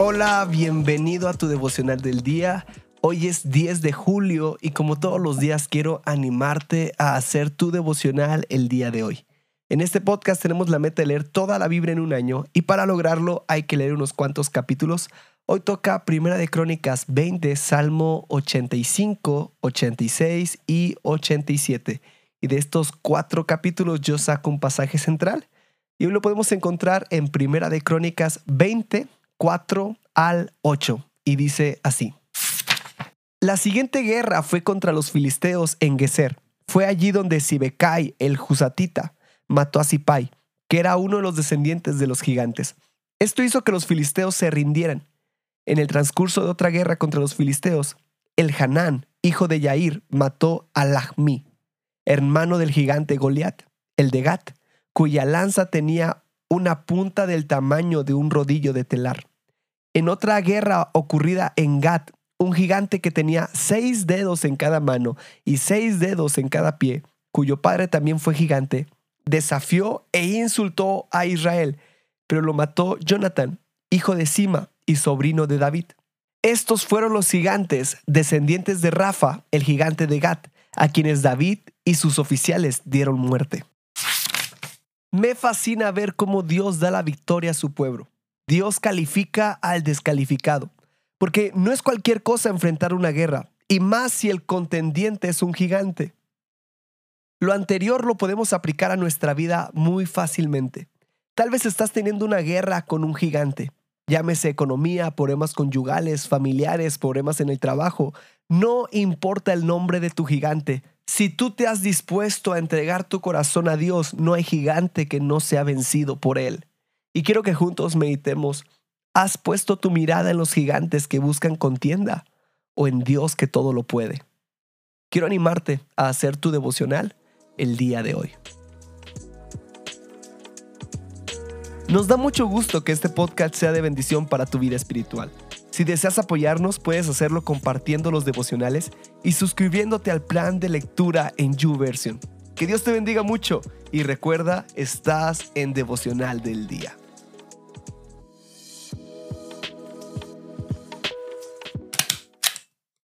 Hola, bienvenido a tu devocional del día. Hoy es 10 de julio y como todos los días quiero animarte a hacer tu devocional el día de hoy. En este podcast tenemos la meta de leer toda la Biblia en un año y para lograrlo hay que leer unos cuantos capítulos. Hoy toca Primera de Crónicas 20, Salmo 85, 86 y 87. Y de estos cuatro capítulos yo saco un pasaje central y hoy lo podemos encontrar en Primera de Crónicas 20, 4 al 8 y dice así. La siguiente guerra fue contra los filisteos en Geser. Fue allí donde Sibecai, el Jusatita, mató a Sipai, que era uno de los descendientes de los gigantes. Esto hizo que los filisteos se rindieran. En el transcurso de otra guerra contra los filisteos, el Hanán, hijo de Yair, mató a Lahmi, hermano del gigante Goliat, el de Gat, cuya lanza tenía una punta del tamaño de un rodillo de telar. En otra guerra ocurrida en Gat, un gigante que tenía seis dedos en cada mano y seis dedos en cada pie, cuyo padre también fue gigante, desafió e insultó a Israel, pero lo mató Jonathan, hijo de Sima y sobrino de David. Estos fueron los gigantes, descendientes de Rafa, el gigante de Gat, a quienes David y sus oficiales dieron muerte. Me fascina ver cómo Dios da la victoria a su pueblo. Dios califica al descalificado, porque no es cualquier cosa enfrentar una guerra, y más si el contendiente es un gigante. Lo anterior lo podemos aplicar a nuestra vida muy fácilmente. Tal vez estás teniendo una guerra con un gigante, llámese economía, problemas conyugales, familiares, problemas en el trabajo. No importa el nombre de tu gigante, si tú te has dispuesto a entregar tu corazón a Dios, no hay gigante que no sea vencido por Él. Y quiero que juntos meditemos, ¿has puesto tu mirada en los gigantes que buscan contienda o en Dios que todo lo puede? Quiero animarte a hacer tu devocional el día de hoy. Nos da mucho gusto que este podcast sea de bendición para tu vida espiritual. Si deseas apoyarnos, puedes hacerlo compartiendo los devocionales y suscribiéndote al plan de lectura en YouVersion. Que Dios te bendiga mucho y recuerda, estás en devocional del día.